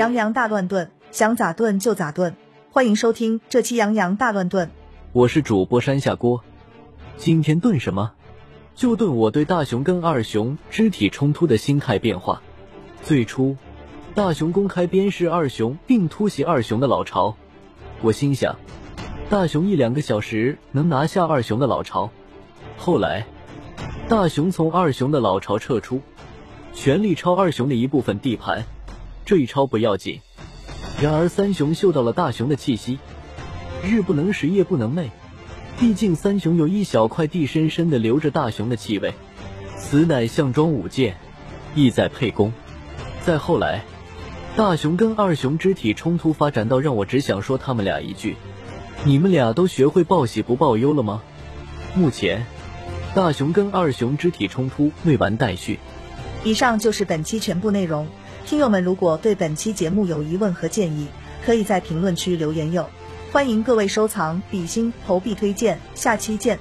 杨洋大乱炖，想咋炖就咋炖。欢迎收听这期杨洋大乱炖。我是主播山下锅。今天炖什么？就炖我对大雄跟二雄肢体冲突的心态变化。最初，大雄公开鞭尸二雄，并突袭二雄的老巢。我心想，大雄一两个小时能拿下二雄的老巢。后来，大雄从二雄的老巢撤出，全力抄二雄的一部分地盘。这一抄不要紧，然而三雄嗅到了大雄的气息，日不能食，夜不能寐。毕竟三雄有一小块地深深的留着大雄的气味，此乃项庄舞剑，意在沛公。再后来，大雄跟二雄肢体冲突发展到让我只想说他们俩一句：你们俩都学会报喜不报忧了吗？目前，大雄跟二雄肢体冲突未完待续。以上就是本期全部内容。听友们，如果对本期节目有疑问和建议，可以在评论区留言哟。欢迎各位收藏、比心、投币、推荐，下期见。